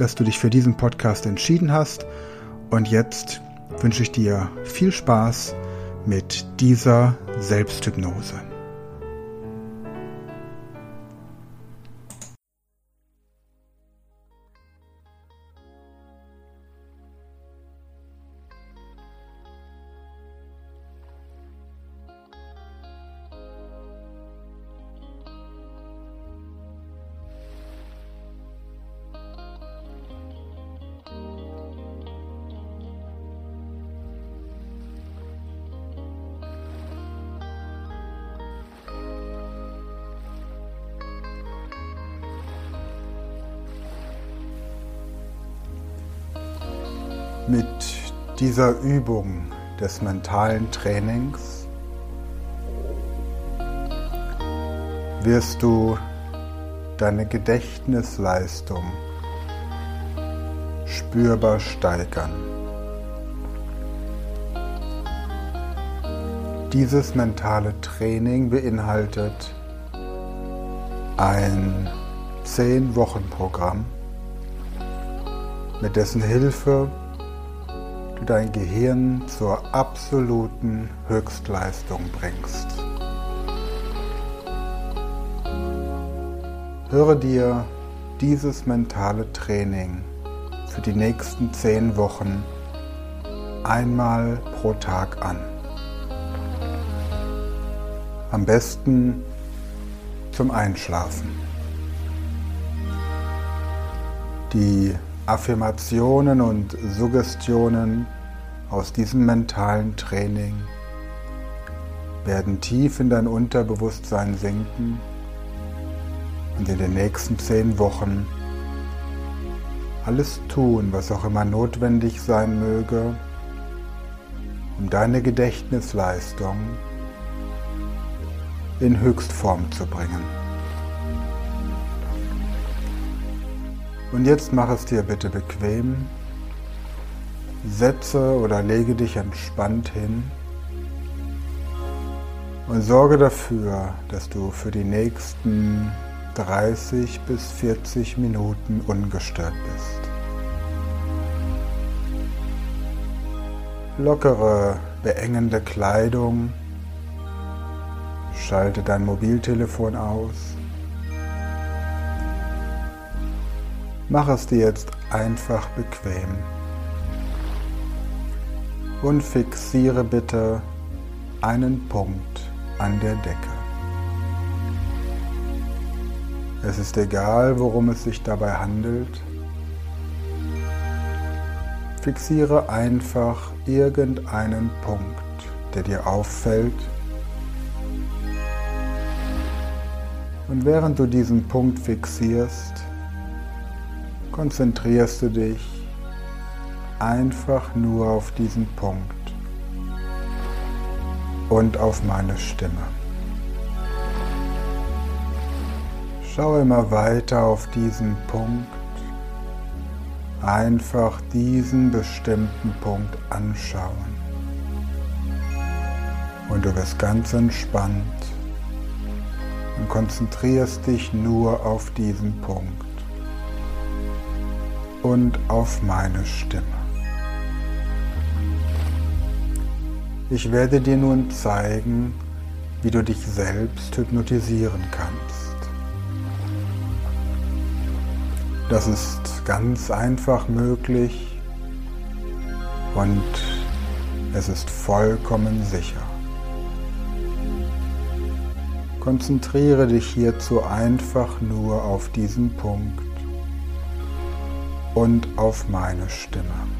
dass du dich für diesen Podcast entschieden hast. Und jetzt wünsche ich dir viel Spaß mit dieser Selbsthypnose. Mit dieser Übung des mentalen Trainings wirst du deine Gedächtnisleistung spürbar steigern. Dieses mentale Training beinhaltet ein 10-Wochen-Programm, mit dessen Hilfe dein Gehirn zur absoluten Höchstleistung bringst. Höre dir dieses mentale Training für die nächsten zehn Wochen einmal pro Tag an. Am besten zum Einschlafen. Die Affirmationen und Suggestionen aus diesem mentalen Training werden tief in dein Unterbewusstsein sinken und in den nächsten zehn Wochen alles tun, was auch immer notwendig sein möge, um deine Gedächtnisleistung in Höchstform zu bringen. Und jetzt mach es dir bitte bequem. Setze oder lege dich entspannt hin und sorge dafür, dass du für die nächsten 30 bis 40 Minuten ungestört bist. Lockere, beengende Kleidung. Schalte dein Mobiltelefon aus. Mach es dir jetzt einfach bequem. Und fixiere bitte einen Punkt an der Decke. Es ist egal, worum es sich dabei handelt. Fixiere einfach irgendeinen Punkt, der dir auffällt. Und während du diesen Punkt fixierst, konzentrierst du dich einfach nur auf diesen Punkt und auf meine Stimme. Schau immer weiter auf diesen Punkt, einfach diesen bestimmten Punkt anschauen. Und du wirst ganz entspannt und konzentrierst dich nur auf diesen Punkt und auf meine Stimme. Ich werde dir nun zeigen, wie du dich selbst hypnotisieren kannst. Das ist ganz einfach möglich und es ist vollkommen sicher. Konzentriere dich hierzu einfach nur auf diesen Punkt und auf meine Stimme.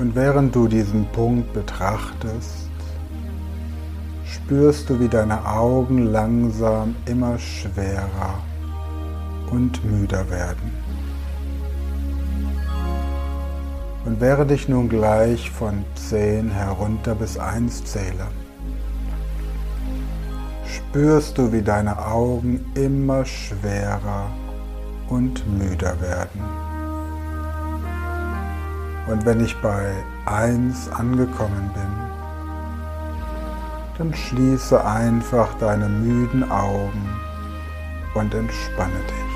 Und während du diesen Punkt betrachtest, spürst du, wie deine Augen langsam immer schwerer und müder werden. Und während ich nun gleich von 10 herunter bis 1 zähle, spürst du, wie deine Augen immer schwerer und müder werden. Und wenn ich bei 1 angekommen bin, dann schließe einfach deine müden Augen und entspanne dich.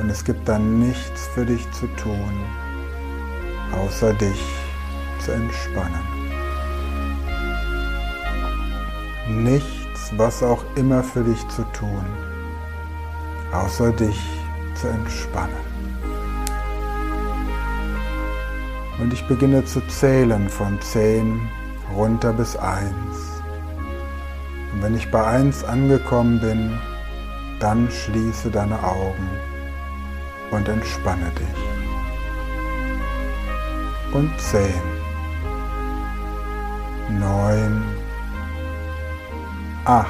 Und es gibt dann nichts für dich zu tun, außer dich zu entspannen. Nichts, was auch immer für dich zu tun, außer dich zu entspannen. Und ich beginne zu zählen von 10 runter bis 1. Und wenn ich bei 1 angekommen bin, dann schließe deine Augen und entspanne dich. Und 10, 9, 8.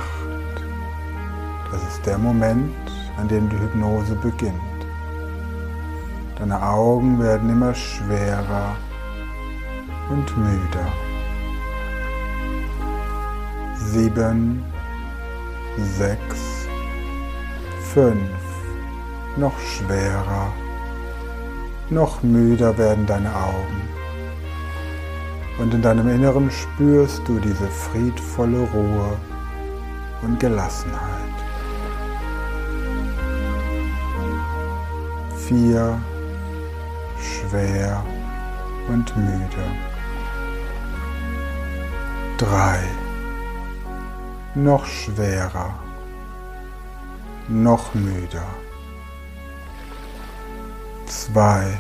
Das ist der Moment, an dem die Hypnose beginnt. Deine Augen werden immer schwerer und müder. Sieben, sechs, fünf, noch schwerer, noch müder werden deine Augen. Und in deinem Inneren spürst du diese friedvolle Ruhe und Gelassenheit. Vier, schwer und müde. Drei, noch schwerer, noch müder. Zwei.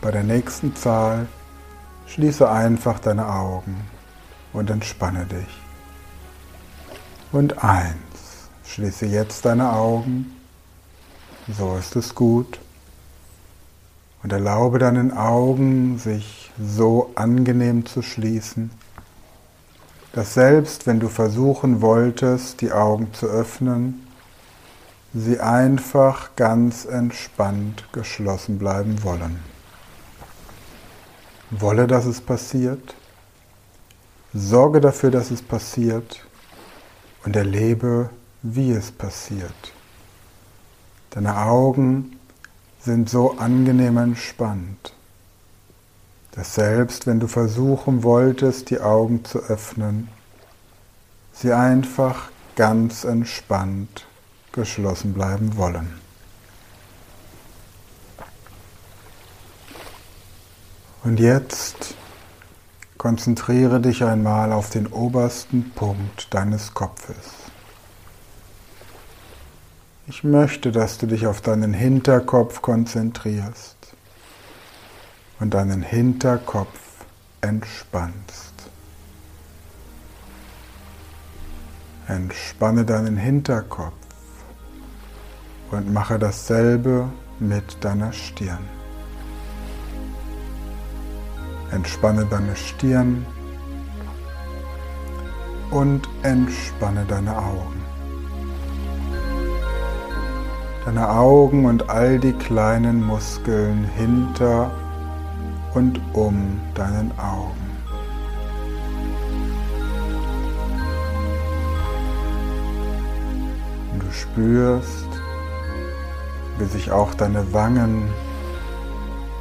Bei der nächsten Zahl schließe einfach deine Augen und entspanne dich. Und eins. Schließe jetzt deine Augen. So ist es gut. Und erlaube deinen Augen, sich so angenehm zu schließen, dass selbst wenn du versuchen wolltest, die Augen zu öffnen, sie einfach ganz entspannt geschlossen bleiben wollen. Wolle, dass es passiert. Sorge dafür, dass es passiert und erlebe, wie es passiert. Deine Augen sind so angenehm entspannt, dass selbst wenn du versuchen wolltest, die Augen zu öffnen, sie einfach ganz entspannt geschlossen bleiben wollen. Und jetzt konzentriere dich einmal auf den obersten Punkt deines Kopfes. Ich möchte, dass du dich auf deinen Hinterkopf konzentrierst und deinen Hinterkopf entspannst. Entspanne deinen Hinterkopf und mache dasselbe mit deiner Stirn. Entspanne deine Stirn und entspanne deine Augen. Deine Augen und all die kleinen Muskeln hinter und um deinen Augen. Und du spürst, wie sich auch deine Wangen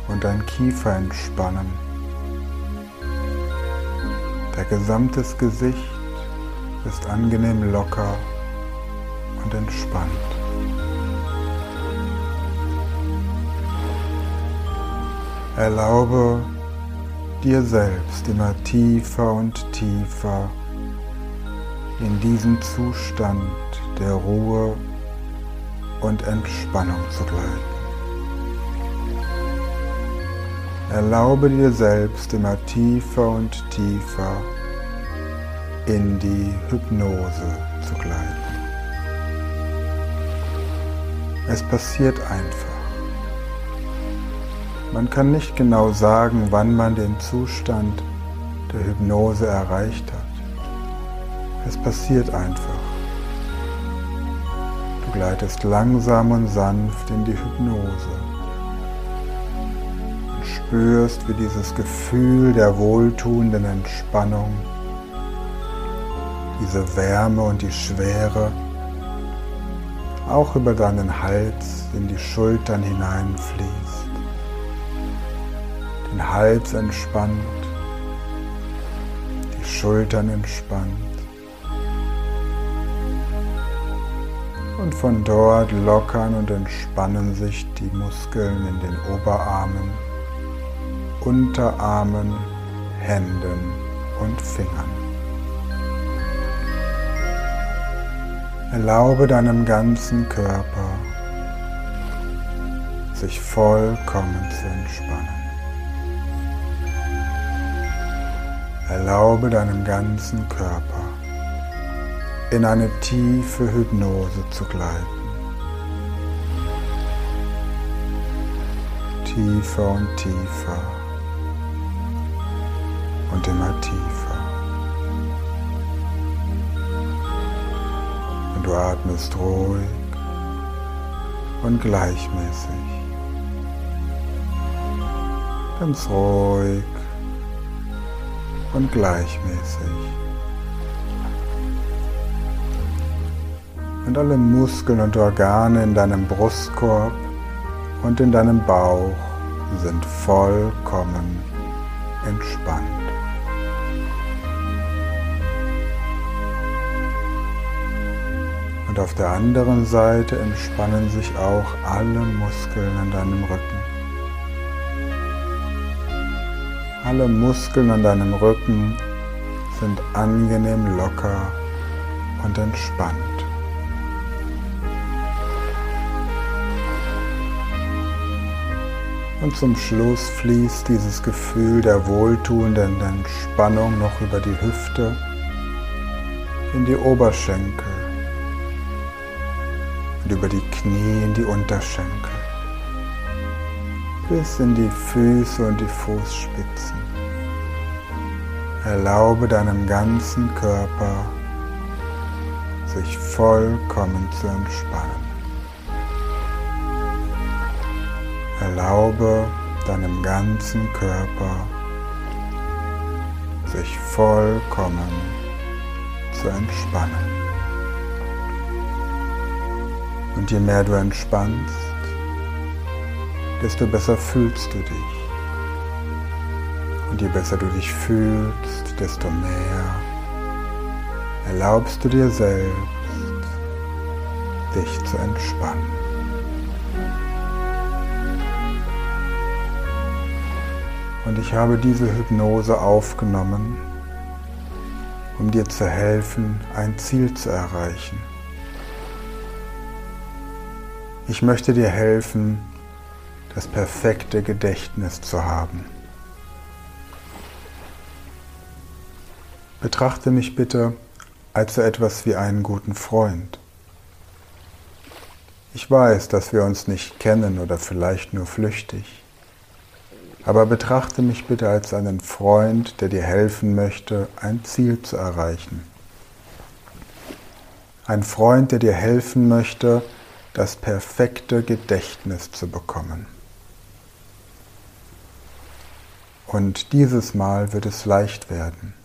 und dein Kiefer entspannen. Der gesamtes Gesicht ist angenehm locker und entspannt. Erlaube dir selbst immer tiefer und tiefer in diesen Zustand der Ruhe und Entspannung zu gleiten. Erlaube dir selbst immer tiefer und tiefer in die Hypnose zu gleiten. Es passiert einfach. Man kann nicht genau sagen, wann man den Zustand der Hypnose erreicht hat. Es passiert einfach. Du gleitest langsam und sanft in die Hypnose und spürst, wie dieses Gefühl der wohltuenden Entspannung, diese Wärme und die Schwere auch über deinen Hals in die Schultern hineinfließt. Den Hals entspannt, die Schultern entspannt. Und von dort lockern und entspannen sich die Muskeln in den Oberarmen, Unterarmen, Händen und Fingern. Erlaube deinem ganzen Körper, sich vollkommen zu entspannen. Erlaube deinem ganzen Körper in eine tiefe Hypnose zu gleiten. Tiefer und tiefer und immer tiefer. Und du atmest ruhig und gleichmäßig. Ganz ruhig und gleichmäßig. Und alle Muskeln und Organe in deinem Brustkorb und in deinem Bauch sind vollkommen entspannt. Und auf der anderen Seite entspannen sich auch alle Muskeln an deinem Rücken. Alle Muskeln an deinem Rücken sind angenehm locker und entspannt. Und zum Schluss fließt dieses Gefühl der wohltuenden Entspannung noch über die Hüfte in die Oberschenkel und über die Knie in die Unterschenkel, bis in die Füße und die Fußspitzen. Erlaube deinem ganzen Körper, sich vollkommen zu entspannen. Erlaube deinem ganzen Körper, sich vollkommen zu entspannen. Und je mehr du entspannst, desto besser fühlst du dich. Und je besser du dich fühlst, desto mehr erlaubst du dir selbst, dich zu entspannen. Und ich habe diese Hypnose aufgenommen, um dir zu helfen, ein Ziel zu erreichen. Ich möchte dir helfen, das perfekte Gedächtnis zu haben. Betrachte mich bitte als so etwas wie einen guten Freund. Ich weiß, dass wir uns nicht kennen oder vielleicht nur flüchtig, aber betrachte mich bitte als einen Freund, der dir helfen möchte, ein Ziel zu erreichen. Ein Freund, der dir helfen möchte, das perfekte Gedächtnis zu bekommen. Und dieses Mal wird es leicht werden.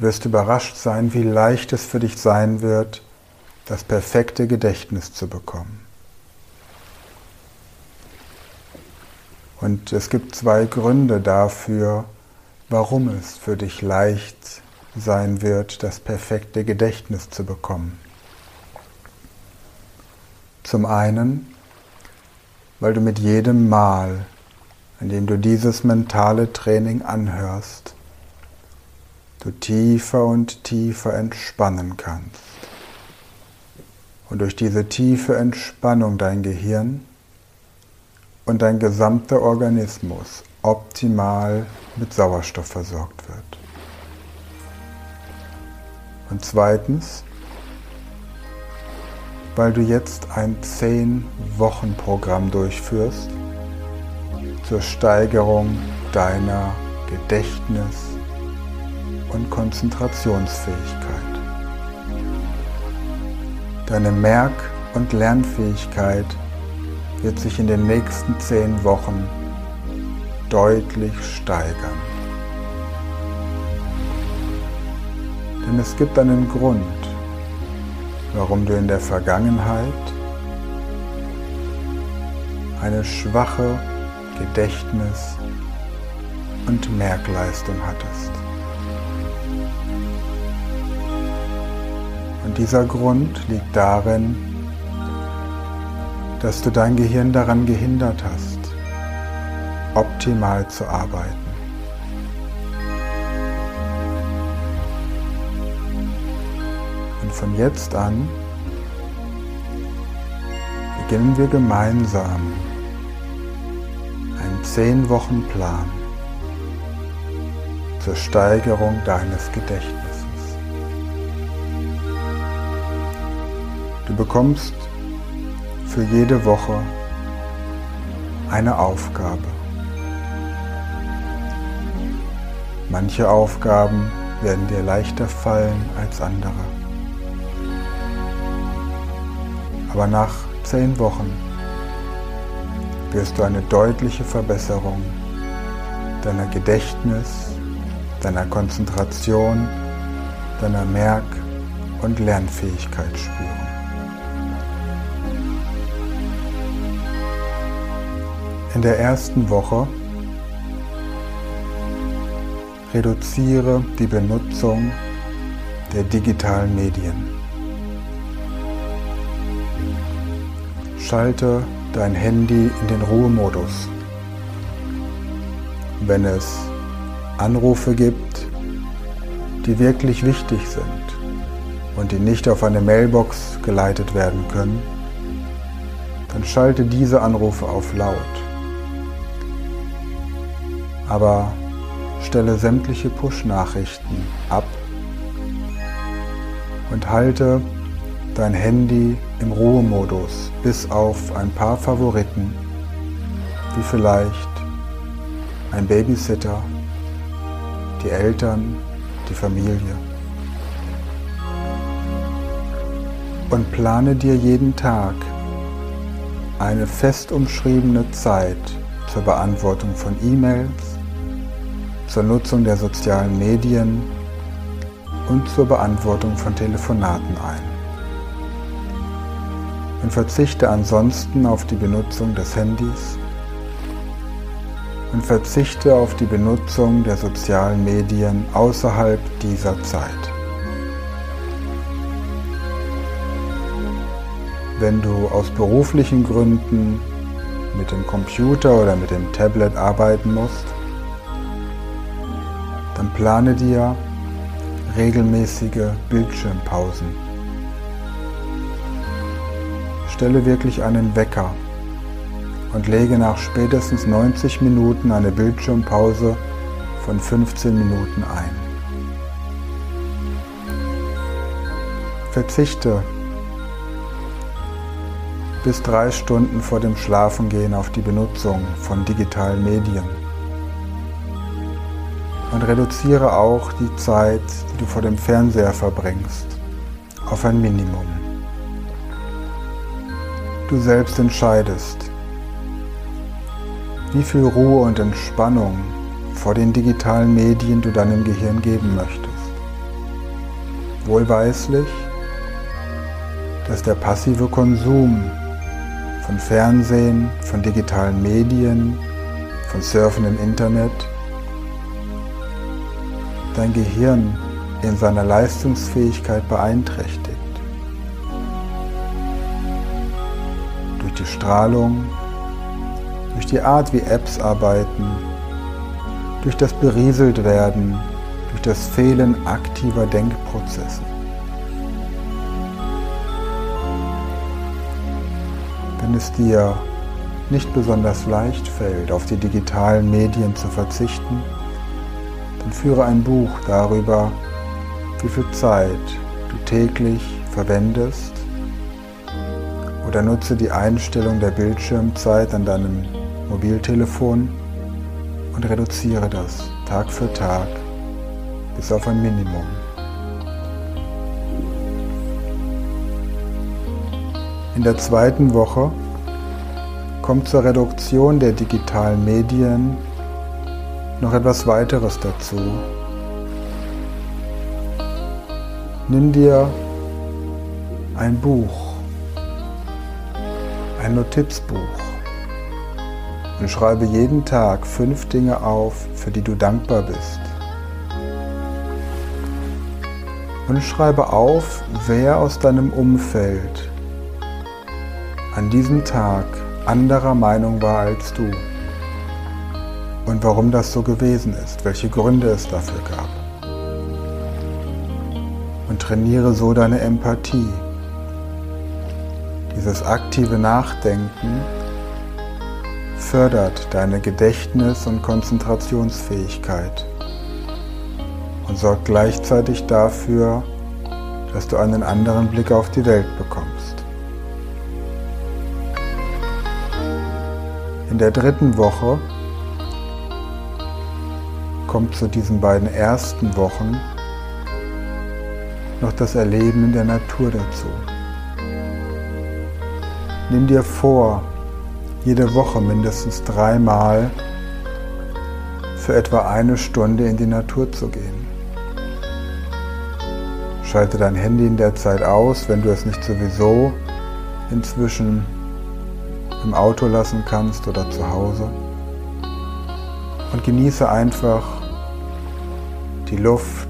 Wirst überrascht sein, wie leicht es für dich sein wird, das perfekte Gedächtnis zu bekommen. Und es gibt zwei Gründe dafür, warum es für dich leicht sein wird, das perfekte Gedächtnis zu bekommen. Zum einen, weil du mit jedem Mal, in dem du dieses mentale Training anhörst, du tiefer und tiefer entspannen kannst. Und durch diese tiefe Entspannung dein Gehirn und dein gesamter Organismus optimal mit Sauerstoff versorgt wird. Und zweitens, weil du jetzt ein 10-Wochen-Programm durchführst zur Steigerung deiner Gedächtnis- und Konzentrationsfähigkeit. Deine Merk- und Lernfähigkeit wird sich in den nächsten zehn Wochen deutlich steigern. Denn es gibt einen Grund, warum du in der Vergangenheit eine schwache Gedächtnis- und Merkleistung hattest. Und dieser Grund liegt darin, dass du dein Gehirn daran gehindert hast, optimal zu arbeiten. Und von jetzt an beginnen wir gemeinsam einen 10 Wochen Plan zur Steigerung deines Gedächtnisses. Bekommst für jede Woche eine Aufgabe. Manche Aufgaben werden dir leichter fallen als andere. Aber nach zehn Wochen wirst du eine deutliche Verbesserung deiner Gedächtnis, deiner Konzentration, deiner Merk- und Lernfähigkeit spüren. In der ersten Woche reduziere die Benutzung der digitalen Medien. Schalte dein Handy in den Ruhemodus. Wenn es Anrufe gibt, die wirklich wichtig sind und die nicht auf eine Mailbox geleitet werden können, dann schalte diese Anrufe auf laut. Aber stelle sämtliche Push-Nachrichten ab und halte dein Handy im Ruhemodus bis auf ein paar Favoriten, wie vielleicht ein Babysitter, die Eltern, die Familie. Und plane dir jeden Tag eine fest umschriebene Zeit zur Beantwortung von E-Mails, zur Nutzung der sozialen Medien und zur Beantwortung von Telefonaten ein. Und verzichte ansonsten auf die Benutzung des Handys und verzichte auf die Benutzung der sozialen Medien außerhalb dieser Zeit. Wenn du aus beruflichen Gründen mit dem Computer oder mit dem Tablet arbeiten musst, dann plane dir regelmäßige Bildschirmpausen. Stelle wirklich einen Wecker und lege nach spätestens 90 Minuten eine Bildschirmpause von 15 Minuten ein. Verzichte bis drei Stunden vor dem Schlafengehen auf die Benutzung von digitalen Medien und reduziere auch die Zeit, die du vor dem Fernseher verbringst, auf ein Minimum. Du selbst entscheidest, wie viel Ruhe und Entspannung vor den digitalen Medien du deinem Gehirn geben möchtest. Wohlweislich, dass der passive Konsum von Fernsehen, von digitalen Medien, von Surfen im Internet dein Gehirn in seiner Leistungsfähigkeit beeinträchtigt. Durch die Strahlung, durch die Art, wie Apps arbeiten, durch das Berieseltwerden, durch das Fehlen aktiver Denkprozesse. Wenn es dir nicht besonders leicht fällt, auf die digitalen Medien zu verzichten, dann führe ein Buch darüber, wie viel Zeit du täglich verwendest oder nutze die Einstellung der Bildschirmzeit an deinem Mobiltelefon und reduziere das Tag für Tag bis auf ein Minimum. In der zweiten Woche kommt zur Reduktion der digitalen Medien noch etwas weiteres dazu. Nimm dir ein Buch, ein Notizbuch und schreibe jeden Tag fünf Dinge auf, für die du dankbar bist. Und schreibe auf, wer aus deinem Umfeld an diesem Tag anderer Meinung war als du und warum das so gewesen ist, welche Gründe es dafür gab. Und trainiere so deine Empathie. Dieses aktive Nachdenken fördert deine Gedächtnis- und Konzentrationsfähigkeit und sorgt gleichzeitig dafür, dass du einen anderen Blick auf die Welt bekommst. In der dritten Woche kommt zu diesen beiden ersten Wochen noch das Erleben in der Natur dazu. Nimm dir vor, jede Woche mindestens dreimal für etwa eine Stunde in die Natur zu gehen. Schalte dein Handy in der Zeit aus, wenn du es nicht sowieso inzwischen im Auto lassen kannst oder zu Hause. Und genieße einfach die Luft,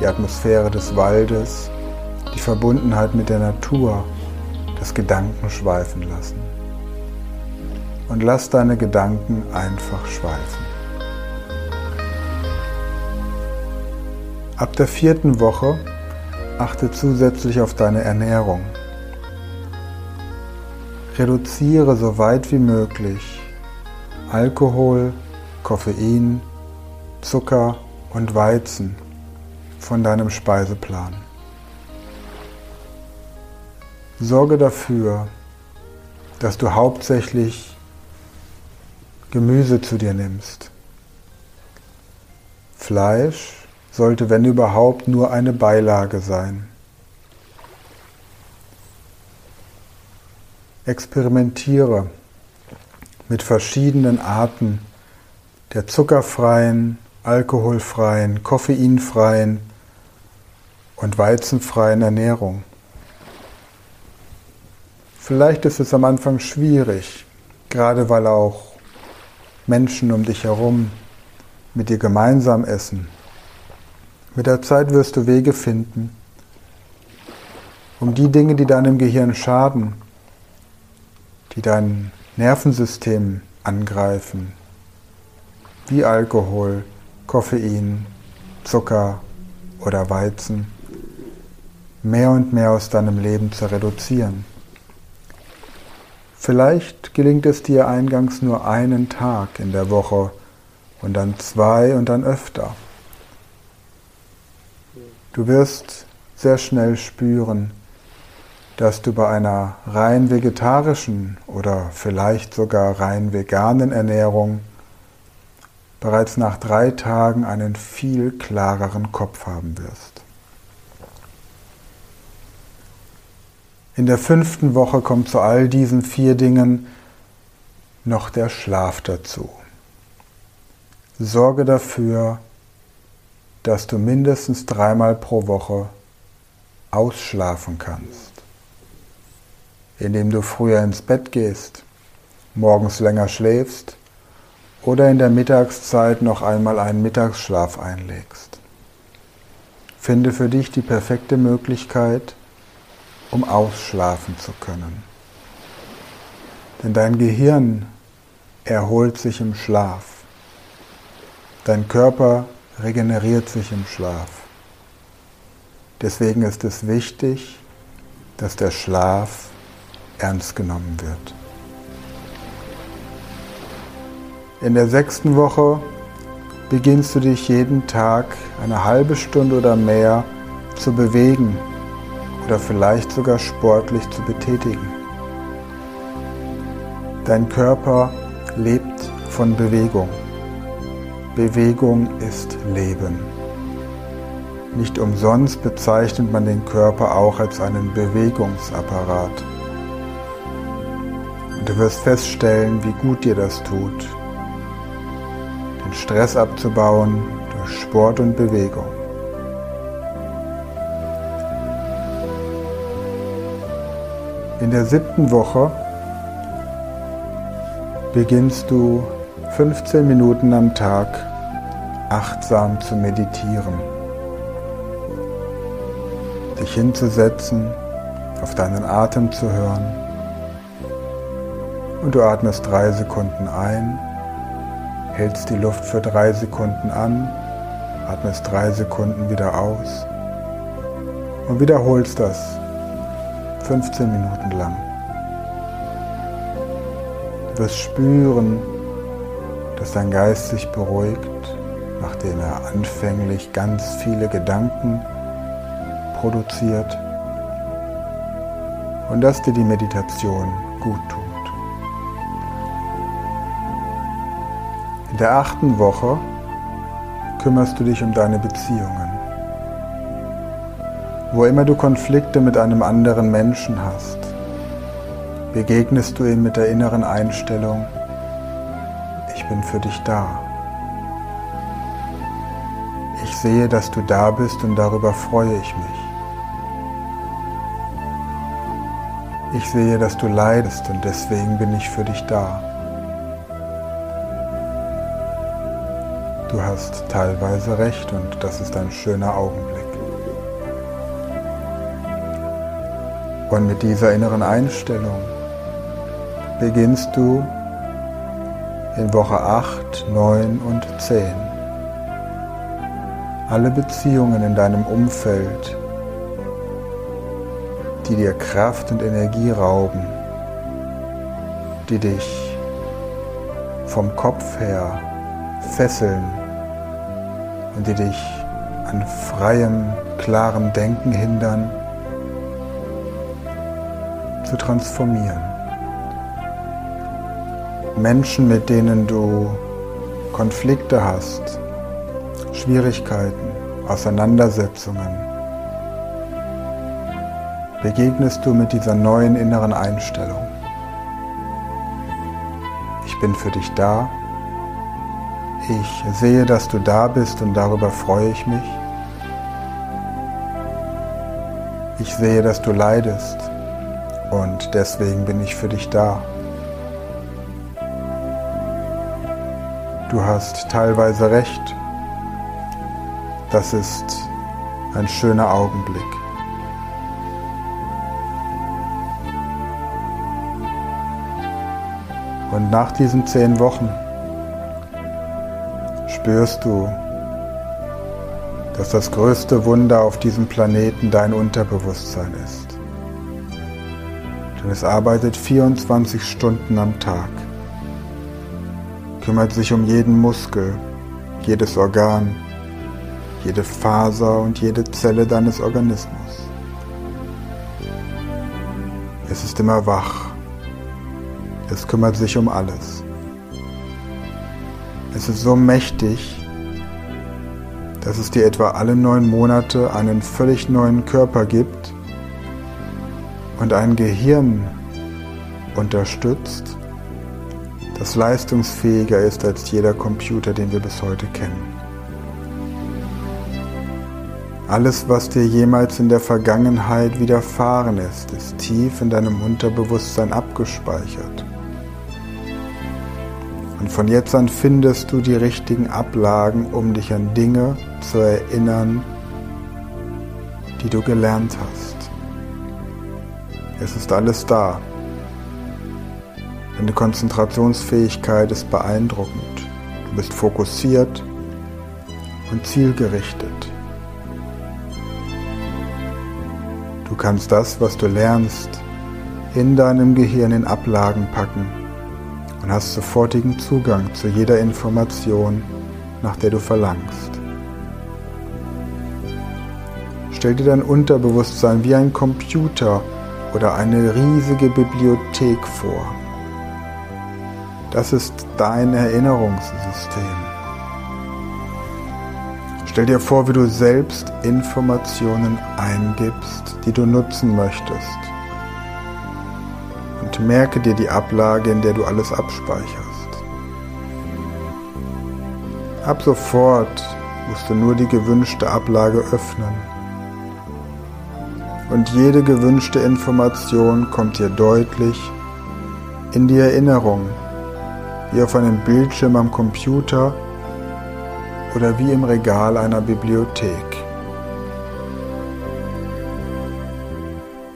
die Atmosphäre des Waldes, die Verbundenheit mit der Natur, das Gedanken schweifen lassen. Und lass deine Gedanken einfach schweifen. Ab der vierten Woche achte zusätzlich auf deine Ernährung. Reduziere so weit wie möglich Alkohol, Koffein, Zucker und Weizen von deinem Speiseplan. Sorge dafür, dass du hauptsächlich Gemüse zu dir nimmst. Fleisch sollte, wenn überhaupt, nur eine Beilage sein. Experimentiere mit verschiedenen Arten der zuckerfreien, alkoholfreien, koffeinfreien und weizenfreien Ernährung. Vielleicht ist es am Anfang schwierig, gerade weil auch Menschen um dich herum mit dir gemeinsam essen. Mit der Zeit wirst du Wege finden, um die Dinge, die deinem Gehirn schaden, die dein Nervensystem angreifen, wie Alkohol, Koffein, Zucker oder Weizen mehr und mehr aus deinem Leben zu reduzieren. Vielleicht gelingt es dir eingangs nur einen Tag in der Woche und dann zwei und dann öfter. Du wirst sehr schnell spüren, dass du bei einer rein vegetarischen oder vielleicht sogar rein veganen Ernährung bereits nach drei Tagen einen viel klareren Kopf haben wirst. In der fünften Woche kommt zu all diesen vier Dingen noch der Schlaf dazu. Sorge dafür, dass du mindestens dreimal pro Woche ausschlafen kannst, indem du früher ins Bett gehst, morgens länger schläfst oder in der Mittagszeit noch einmal einen Mittagsschlaf einlegst. Finde für dich die perfekte Möglichkeit, um ausschlafen zu können. Denn dein Gehirn erholt sich im Schlaf. Dein Körper regeneriert sich im Schlaf. Deswegen ist es wichtig, dass der Schlaf ernst genommen wird. In der sechsten Woche beginnst du dich jeden Tag eine halbe Stunde oder mehr zu bewegen oder vielleicht sogar sportlich zu betätigen. Dein Körper lebt von Bewegung. Bewegung ist Leben. Nicht umsonst bezeichnet man den Körper auch als einen Bewegungsapparat. Und du wirst feststellen, wie gut dir das tut, den Stress abzubauen durch Sport und Bewegung. In der siebten Woche beginnst du 15 Minuten am Tag achtsam zu meditieren. Dich hinzusetzen, auf deinen Atem zu hören. Und du atmest drei Sekunden ein, hältst die Luft für drei Sekunden an, atmest drei Sekunden wieder aus und wiederholst das 15 Minuten lang. Du wirst spüren, dass dein Geist sich beruhigt, nachdem er anfänglich ganz viele Gedanken produziert und dass dir die Meditation gut tut. In der achten Woche kümmerst du dich um deine Beziehungen. Wo immer du Konflikte mit einem anderen Menschen hast, begegnest du ihm mit der inneren Einstellung, ich bin für dich da. Ich sehe, dass du da bist und darüber freue ich mich. Ich sehe, dass du leidest und deswegen bin ich für dich da. Du hast teilweise recht und das ist ein schöner Augenblick. Und mit dieser inneren Einstellung beginnst du in Woche 8, 9 und 10 alle Beziehungen in deinem Umfeld, die dir Kraft und Energie rauben, die dich vom Kopf her fesseln und die dich an freiem, klarem Denken hindern, zu transformieren. Menschen, mit denen du Konflikte hast, Schwierigkeiten, Auseinandersetzungen, begegnest du mit dieser neuen inneren Einstellung. Ich bin für dich da. Ich sehe, dass du da bist und darüber freue ich mich. Ich sehe, dass du leidest und deswegen bin ich für dich da. Du hast teilweise recht. Das ist ein schöner Augenblick. Und nach diesen zehn Wochen spürst du, dass das größte Wunder auf diesem Planeten dein Unterbewusstsein ist. Denn es arbeitet 24 Stunden am Tag, kümmert sich um jeden Muskel, jedes Organ, jede Faser und jede Zelle deines Organismus. Es ist immer wach. Es kümmert sich um alles. Ist so mächtig, dass es dir etwa alle neun Monate einen völlig neuen Körper gibt und ein Gehirn unterstützt, das leistungsfähiger ist als jeder Computer, den wir bis heute kennen. Alles, was dir jemals in der Vergangenheit widerfahren ist, ist tief in deinem Unterbewusstsein abgespeichert. Und von jetzt an findest du die richtigen Ablagen, um dich an Dinge zu erinnern, die du gelernt hast. Es ist alles da. Deine Konzentrationsfähigkeit ist beeindruckend. Du bist fokussiert und zielgerichtet. Du kannst das, was du lernst, in deinem Gehirn in Ablagen packen und hast sofortigen Zugang zu jeder Information, nach der du verlangst. Stell dir dein Unterbewusstsein wie ein Computer oder eine riesige Bibliothek vor. Das ist dein Erinnerungssystem. Stell dir vor, wie du selbst Informationen eingibst, die du nutzen möchtest. Und merke dir die Ablage, in der du alles abspeicherst. Ab sofort musst du nur die gewünschte Ablage öffnen. Und jede gewünschte Information kommt dir deutlich in die Erinnerung, wie auf einem Bildschirm am Computer oder wie im Regal einer Bibliothek.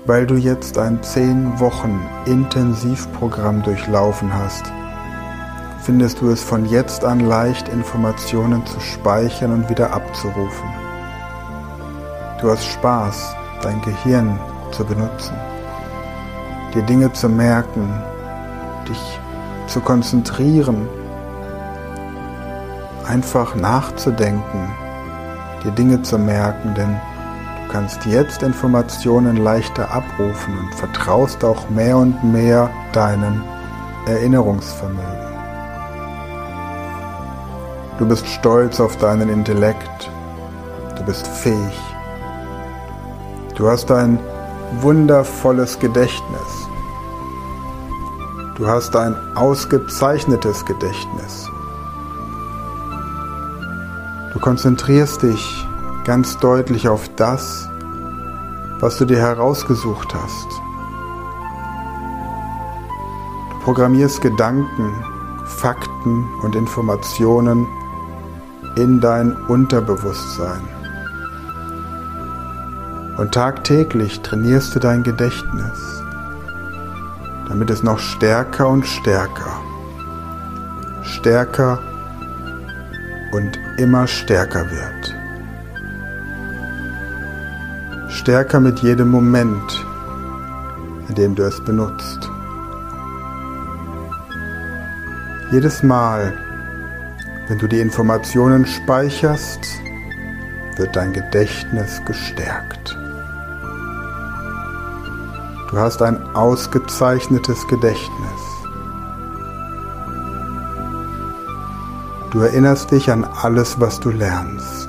Weil du jetzt ein 10 Wochen Intensivprogramm durchlaufen hast, findest du es von jetzt an leicht, Informationen zu speichern und wieder abzurufen. Du hast Spaß, dein Gehirn zu benutzen, dir Dinge zu merken, dich zu konzentrieren, einfach nachzudenken, dir Dinge zu merken, denn kannst jetzt Informationen leichter abrufen und vertraust auch mehr und mehr deinem Erinnerungsvermögen. Du bist stolz auf deinen Intellekt, du bist fähig, du hast ein wundervolles Gedächtnis. Du hast ein ausgezeichnetes Gedächtnis. Du konzentrierst dich ganz deutlich auf das, was du dir herausgesucht hast. Du programmierst Gedanken, Fakten und Informationen in dein Unterbewusstsein. Und tagtäglich trainierst du dein Gedächtnis damit es noch stärker und stärker, stärker und immer stärker wird. Stärker mit jedem Moment, in dem du es benutzt. Jedes Mal, wenn du die Informationen speicherst, wird dein Gedächtnis gestärkt. Du hast ein ausgezeichnetes Gedächtnis. Du erinnerst dich an alles, was du lernst.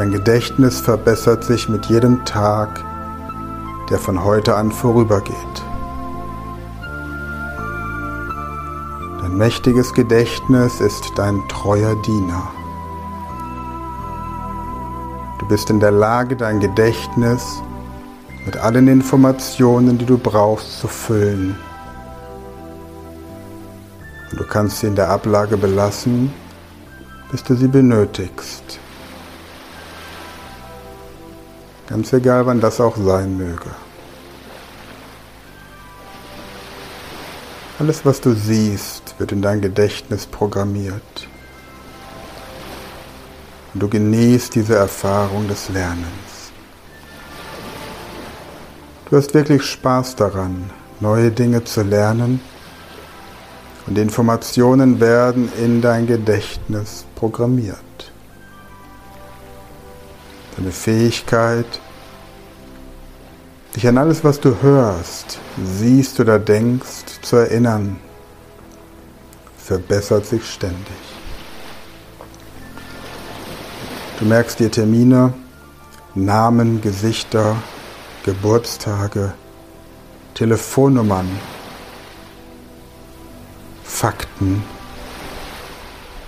Dein Gedächtnis verbessert sich mit jedem Tag, der von heute an vorübergeht. Dein mächtiges Gedächtnis ist dein treuer Diener bist in der Lage, dein Gedächtnis mit allen Informationen, die du brauchst, zu füllen. Und du kannst sie in der Ablage belassen, bis du sie benötigst. Ganz egal, wann das auch sein möge. Alles, was du siehst, wird in dein Gedächtnis programmiert. Und du genießt diese Erfahrung des Lernens. Du hast wirklich Spaß daran, neue Dinge zu lernen und Informationen werden in dein Gedächtnis programmiert. Deine Fähigkeit, dich an alles, was du hörst, siehst oder denkst, zu erinnern, verbessert sich ständig. Du merkst dir Termine, Namen, Gesichter, Geburtstage, Telefonnummern, Fakten,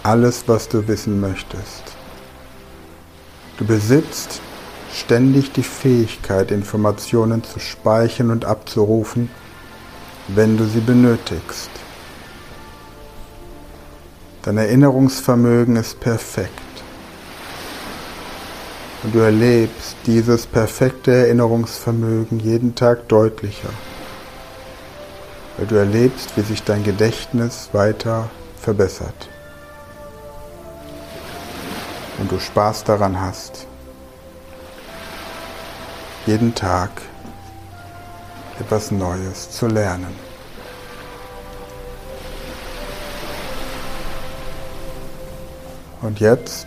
alles, was du wissen möchtest. Du besitzt ständig die Fähigkeit, Informationen zu speichern und abzurufen, wenn du sie benötigst. Dein Erinnerungsvermögen ist perfekt. Und du erlebst dieses perfekte Erinnerungsvermögen jeden Tag deutlicher, weil du erlebst, wie sich dein Gedächtnis weiter verbessert. Und du Spaß daran hast, jeden Tag etwas Neues zu lernen. Und jetzt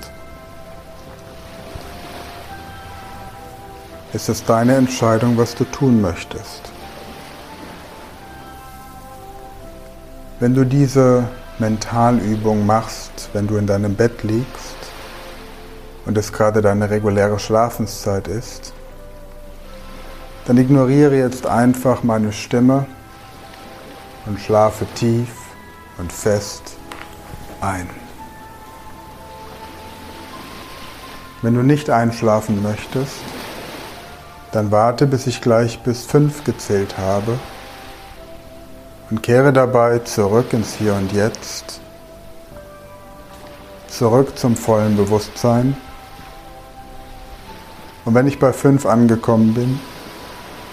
ist es deine Entscheidung, was du tun möchtest. Wenn du diese Mentalübung machst, wenn du in deinem Bett liegst und es gerade deine reguläre Schlafenszeit ist, dann ignoriere jetzt einfach meine Stimme und schlafe tief und fest ein. Wenn du nicht einschlafen möchtest, dann warte, bis ich gleich bis fünf gezählt habe und kehre dabei zurück ins Hier und Jetzt, zurück zum vollen Bewusstsein. Und wenn ich bei fünf angekommen bin,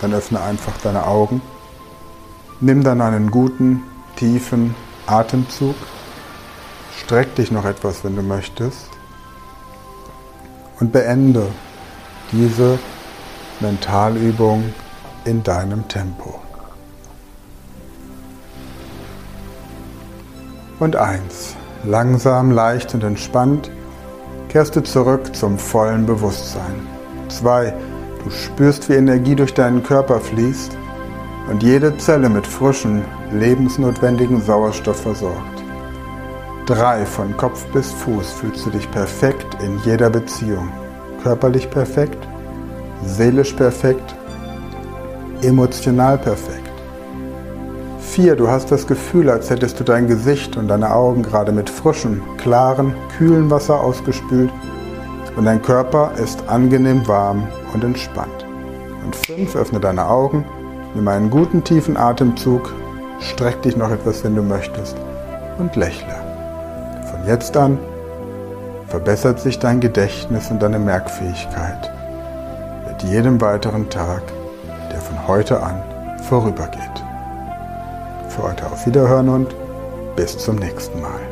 dann öffne einfach deine Augen, nimm dann einen guten, tiefen Atemzug, streck dich noch etwas, wenn du möchtest und beende diese Mentalübung in deinem Tempo. Und eins, langsam, leicht und entspannt kehrst du zurück zum vollen Bewusstsein. Zwei, du spürst, wie Energie durch deinen Körper fließt und jede Zelle mit frischem, lebensnotwendigen Sauerstoff versorgt. Drei, von Kopf bis Fuß fühlst du dich perfekt in jeder Beziehung. Körperlich perfekt, seelisch perfekt, emotional perfekt. 4. Du hast das Gefühl, als hättest du dein Gesicht und deine Augen gerade mit frischem, klaren, kühlen Wasser ausgespült und dein Körper ist angenehm warm und entspannt. Und 5. Öffne deine Augen, nimm einen guten tiefen Atemzug, streck dich noch etwas, wenn du möchtest und lächle. Von jetzt an verbessert sich dein Gedächtnis und deine Merkfähigkeit mit jedem weiteren Tag, der von heute an vorübergeht. Für heute auf Wiederhören und bis zum nächsten Mal.